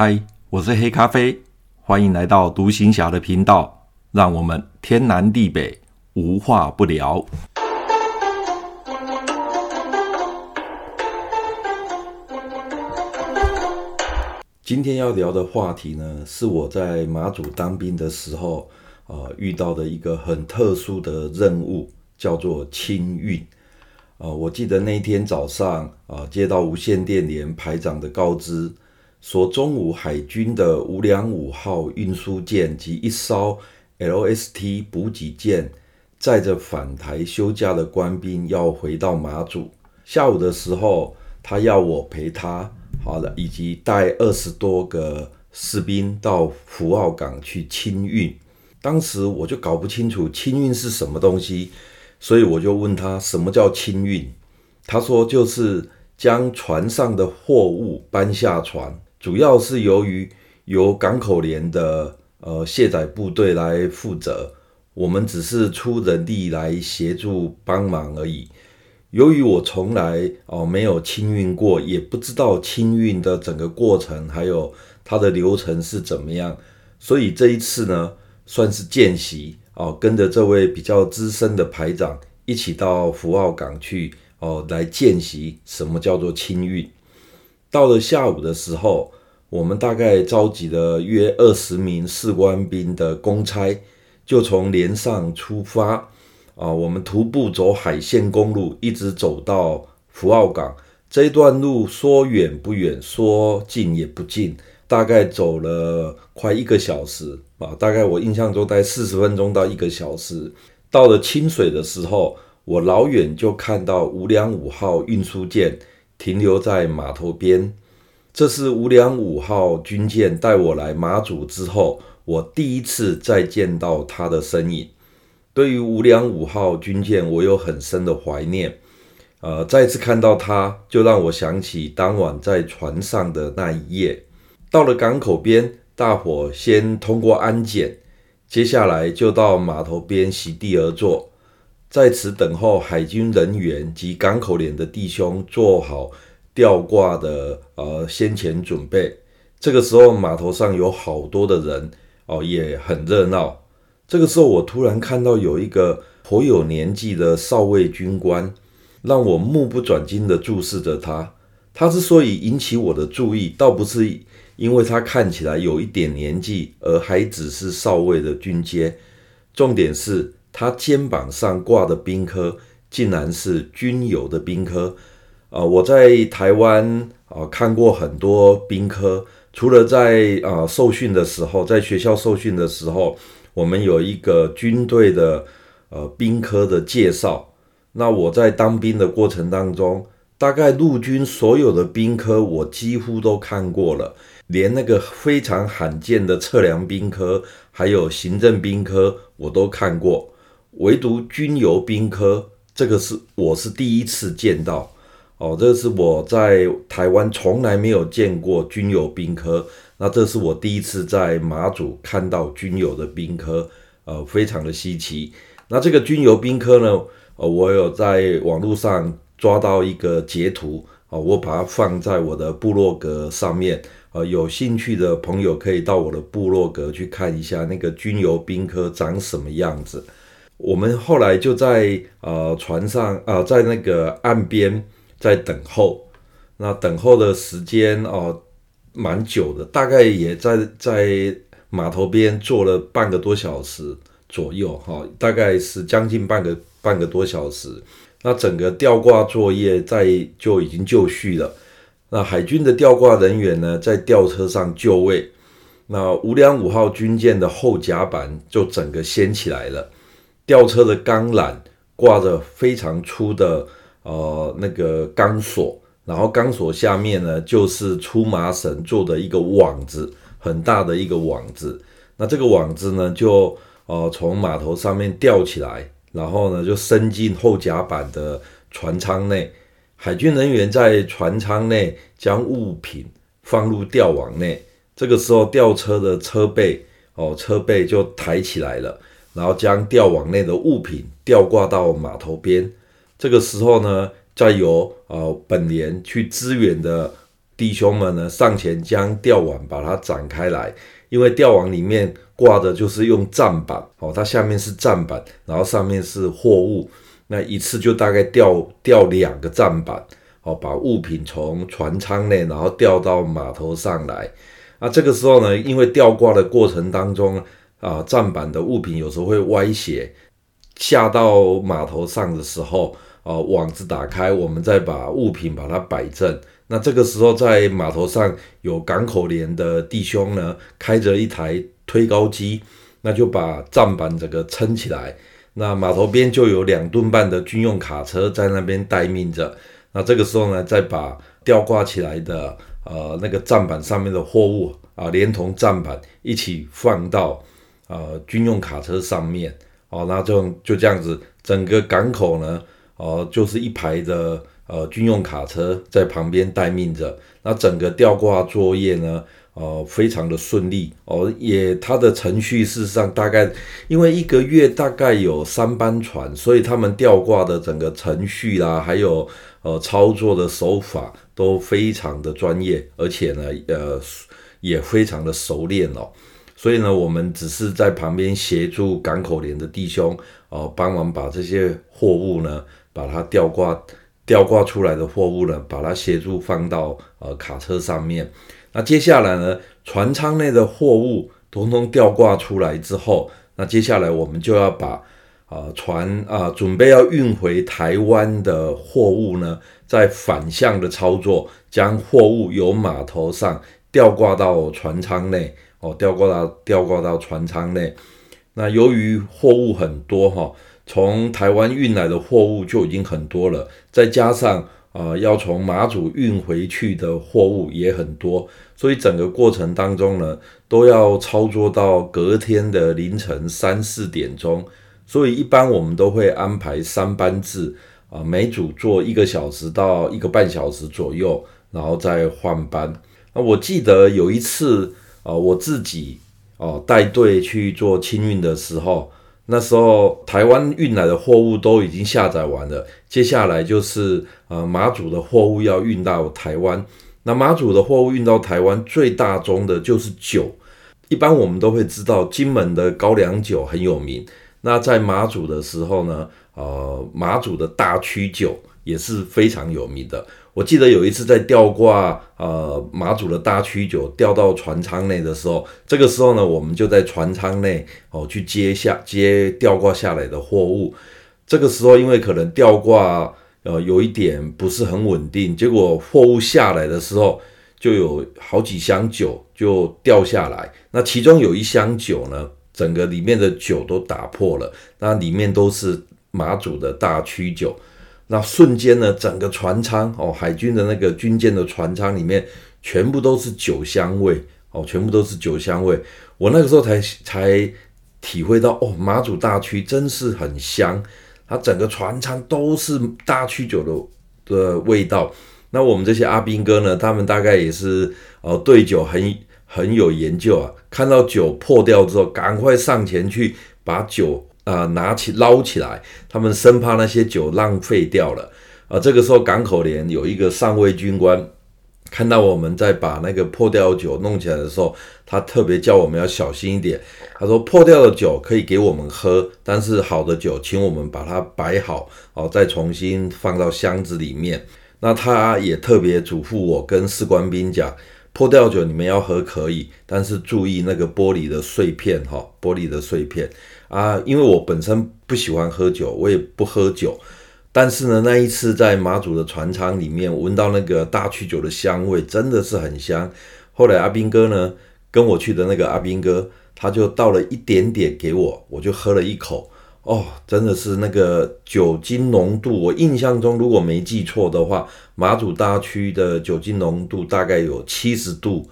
嗨，我是黑咖啡，欢迎来到独行侠的频道，让我们天南地北无话不聊。今天要聊的话题呢，是我在马祖当兵的时候，呃，遇到的一个很特殊的任务，叫做清运。呃，我记得那天早上，啊、接到无线电连排长的告知。说中午海军的五两五号运输舰及一艘 LST 补给舰载着返台休假的官兵要回到马祖。下午的时候，他要我陪他，好了，以及带二十多个士兵到福澳港去清运。当时我就搞不清楚清运是什么东西，所以我就问他什么叫清运。他说就是将船上的货物搬下船。主要是由于由港口连的呃卸载部队来负责，我们只是出人力来协助帮忙而已。由于我从来哦、没有清运过，也不知道清运的整个过程还有它的流程是怎么样，所以这一次呢算是见习哦、跟着这位比较资深的排长一起到福澳港去哦、来见习什么叫做清运。到了下午的时候，我们大概召集了约二十名士官兵的公差，就从连上出发。啊，我们徒步走海线公路，一直走到福澳港。这一段路说远不远，说近也不近，大概走了快一个小时啊。大概我印象中，大概四十分钟到一个小时。到了清水的时候，我老远就看到五两五号运输舰。停留在码头边，这是五两五号军舰带我来马祖之后，我第一次再见到它的身影。对于五两五号军舰，我有很深的怀念。呃，再次看到它，就让我想起当晚在船上的那一夜。到了港口边，大伙先通过安检，接下来就到码头边席地而坐。在此等候海军人员及港口连的弟兄做好吊挂的呃先前准备。这个时候码头上有好多的人哦，也很热闹。这个时候我突然看到有一个颇有年纪的少尉军官，让我目不转睛地注视着他。他之所以引起我的注意，倒不是因为他看起来有一点年纪，而还只是少尉的军阶，重点是。他肩膀上挂的兵科，竟然是军友的兵科。啊、我在台湾啊、看过很多兵科，除了在啊、受训的时候，在学校受训的时候，我们有一个军队的呃兵科的介绍。那我在当兵的过程当中，大概陆军所有的兵科我几乎都看过了，连那个非常罕见的测量兵科，还有行政兵科，我都看过。唯独军油兵科，这个是我是第一次见到哦，这是我在台湾从来没有见过军油兵科，那这是我第一次在马祖看到军油的兵科，呃，非常的稀奇。那这个军油兵科呢，呃，我有在网络上抓到一个截图，啊，我把它放在我的部落格上面，呃，有兴趣的朋友可以到我的部落格去看一下那个军油兵科长什么样子。我们后来就在呃船上啊、在那个岸边在等候，那等候的时间哦蛮久的，大概也在在码头边坐了半个多小时左右哈、哦，大概是将近半个半个多小时。那整个吊挂作业在就已经就绪了。那海军的吊挂人员呢，在吊车上就位。那五两五号军舰的后甲板就整个掀起来了。吊车的钢缆挂着非常粗的呃那个钢索，然后钢索下面呢就是粗麻绳做的一个网子，很大的一个网子。那这个网子呢就呃从码头上面吊起来，然后呢就伸进后甲板的船舱内。海军人员在船舱内将物品放入吊网内，这个时候吊车的车背哦车背就抬起来了。然后将吊网内的物品吊挂到码头边，这个时候呢，再由呃本连去支援的弟兄们呢上前将吊网把它展开来，因为吊网里面挂的就是用站板，哦，它下面是站板，然后上面是货物，那一次就大概吊吊两个站板，哦，把物品从船舱内然后吊到码头上来。啊，这个时候呢，因为吊挂的过程当中啊，站板的物品有时候会歪斜，下到码头上的时候，啊，网子打开，我们再把物品把它摆正。那这个时候在码头上有港口连的弟兄呢，开着一台推高机，那就把站板整个撑起来。那码头边就有两吨半的军用卡车在那边待命着。那这个时候呢，再把吊挂起来的。呃，那个站板上面的货物啊，连同站板一起放到呃军用卡车上面哦，那就就这样子，整个港口呢，呃，就是一排的呃军用卡车在旁边待命着。那整个吊挂作业呢，呃，非常的顺利哦，也它的程序事实上大概因为一个月大概有三班船，所以他们吊挂的整个程序啦，还有呃操作的手法。都非常的专业，而且呢，呃，也非常的熟练哦。所以呢，我们只是在旁边协助港口连的弟兄，哦，帮忙把这些货物呢，把它吊挂、吊挂出来的货物呢，把它协助放到呃卡车上面。那接下来呢，船舱内的货物统统吊挂出来之后，那接下来我们就要把。啊，船啊，准备要运回台湾的货物呢，在反向的操作，将货物由码头上吊挂到船舱内，哦，吊挂到吊挂到船舱内。那由于货物很多哈，从台湾运来的货物就已经很多了，再加上啊，要从马祖运回去的货物也很多，所以整个过程当中呢，都要操作到隔天的凌晨三四点钟。所以一般我们都会安排三班制啊，每组做一个小时到一个半小时左右，然后再换班。那我记得有一次啊，我自己哦带队去做清运的时候，那时候台湾运来的货物都已经下载完了，接下来就是呃马祖的货物要运到台湾。那马祖的货物运到台湾最大宗的就是酒，一般我们都会知道金门的高粱酒很有名。那在马祖的时候呢，呃，马祖的大曲酒也是非常有名的。我记得有一次在吊挂呃马祖的大曲酒吊到船舱内的时候，这个时候呢，我们就在船舱内哦去接下接吊挂下来的货物。这个时候因为可能吊挂呃有一点不是很稳定，结果货物下来的时候就有好几箱酒就掉下来。那其中有一箱酒呢，整个里面的酒都打破了，那里面都是马祖的大曲酒，那瞬间呢，整个船舱哦，海军的那个军舰的船舱里面全部都是酒香味哦，全部都是酒香味。我那个时候才才体会到哦，马祖大曲真是很香，它整个船舱都是大曲酒的的味道。那我们这些阿兵哥呢，他们大概也是哦，对酒很。很有研究啊！看到酒破掉之后，赶快上前去把酒啊、拿起捞起来，他们生怕那些酒浪费掉了啊、这个时候港口连有一个上尉军官看到我们在把那个破掉的酒弄起来的时候，他特别叫我们要小心一点。他说破掉的酒可以给我们喝，但是好的酒请我们把它摆好哦，再重新放到箱子里面。那他也特别嘱咐我跟士官兵讲。破掉酒你们要喝可以，但是注意那个玻璃的碎片哈，玻璃的碎片啊，因为我本身不喜欢喝酒，我也不喝酒，但是呢，那一次在马祖的船舱里面闻到那个大曲酒的香味，真的是很香。后来阿兵哥呢，跟我去的那个阿兵哥，他就倒了一点点给我，我就喝了一口。哦，真的是那个酒精浓度，我印象中如果没记错的话，马祖大曲的酒精浓度大概有七十度。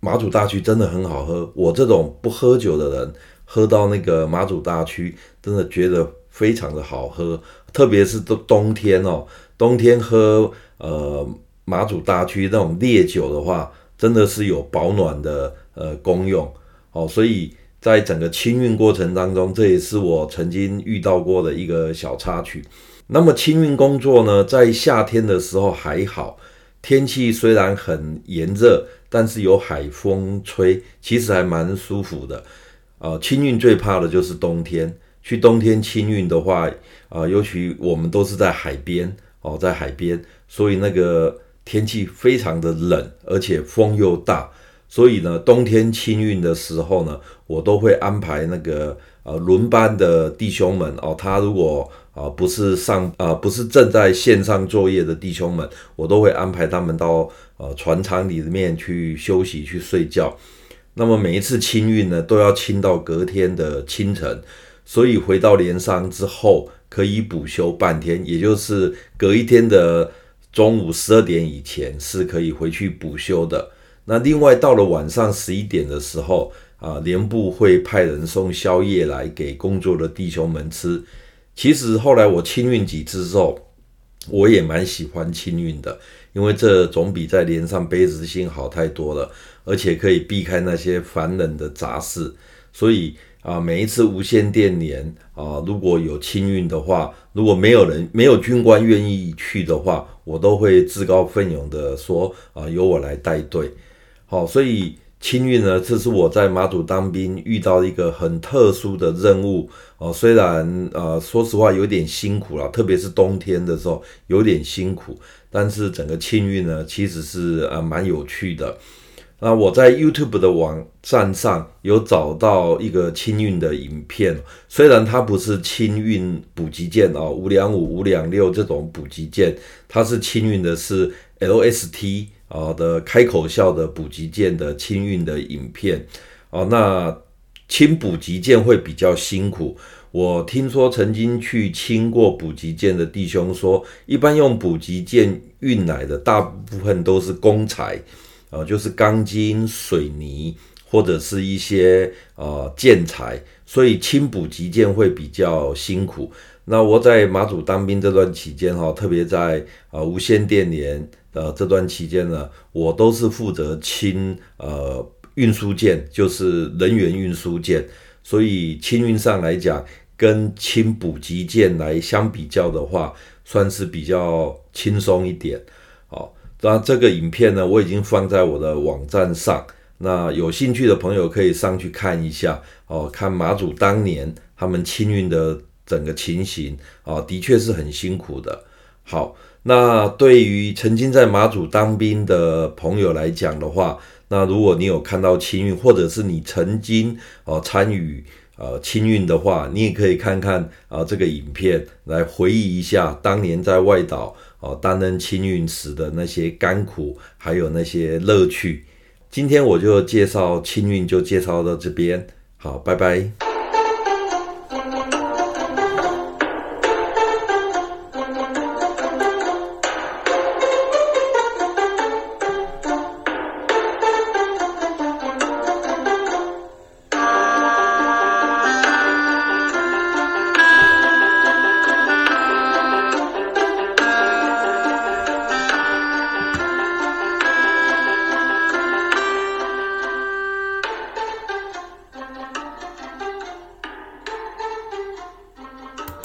马祖大曲真的很好喝，我这种不喝酒的人喝到那个马祖大曲，真的觉得非常的好喝。特别是冬冬天哦，冬天喝呃马祖大曲那种烈酒的话，真的是有保暖的呃功用哦，所以。在整个清运过程当中，这也是我曾经遇到过的一个小插曲。那么清运工作呢，在夏天的时候还好，天气虽然很炎热，但是有海风吹，其实还蛮舒服的。啊，清运最怕的就是冬天。去冬天清运的话，啊，尤其我们都是在海边哦，在海边，所以那个天气非常的冷，而且风又大，所以呢，冬天清运的时候呢，我都会安排那个呃轮班的弟兄们哦，他如果啊不是上啊不是正在线上作业的弟兄们，我都会安排他们到呃船舱里面去休息去睡觉。那么每一次清运呢，都要清到隔天的清晨。所以回到连上之后，可以补休半天，也就是隔一天的中午十二点以前是可以回去补休的。那另外到了晚上十一点的时候，啊，连部会派人送宵夜来给工作的弟兄们吃。其实后来我清运几次之后，我也蛮喜欢清运的，因为这总比在连上背执行好太多了，而且可以避开那些烦人的杂事，所以。啊，每一次无线电连啊，如果有清运的话，如果没有人、没有军官愿意去的话，我都会自告奋勇的说啊，由我来带队。好，所以清运呢，这是我在马祖当兵遇到一个很特殊的任务哦。虽然呃，说实话有点辛苦了，特别是冬天的时候有点辛苦，但是整个清运呢，其实是呃蛮有趣的。那我在 YouTube 的网站上有找到一个清运的影片，虽然它不是清运补给舰啊，五两五、五两六这种补给舰，它是清运的是 LST 啊的开口笑的补给舰的清运的影片哦。那清补给舰会比较辛苦，我听说曾经去清过补给舰的弟兄说，一般用补给舰运来的大部分都是工材。呃，就是钢筋、水泥或者是一些呃建材，所以清补给舰会比较辛苦。那我在马祖当兵这段期间哈，特别在呃无线电连呃这段期间呢，我都是负责清呃运输舰，就是人员运输舰，所以清运上来讲，跟清补给舰来相比较的话，算是比较轻松一点。好。那这个影片呢，我已经放在我的网站上。那有兴趣的朋友可以上去看一下哦，看马祖当年他们清运的整个情形啊，的确是很辛苦的。好，那对于曾经在马祖当兵的朋友来讲的话，那如果你有看到清运，或者是你曾经哦参与呃清运的话，你也可以看看啊这个影片来回忆一下当年在外岛。哦，担任清运时的那些甘苦，还有那些乐趣。今天我就介绍清运，就介绍到这边。好，拜拜。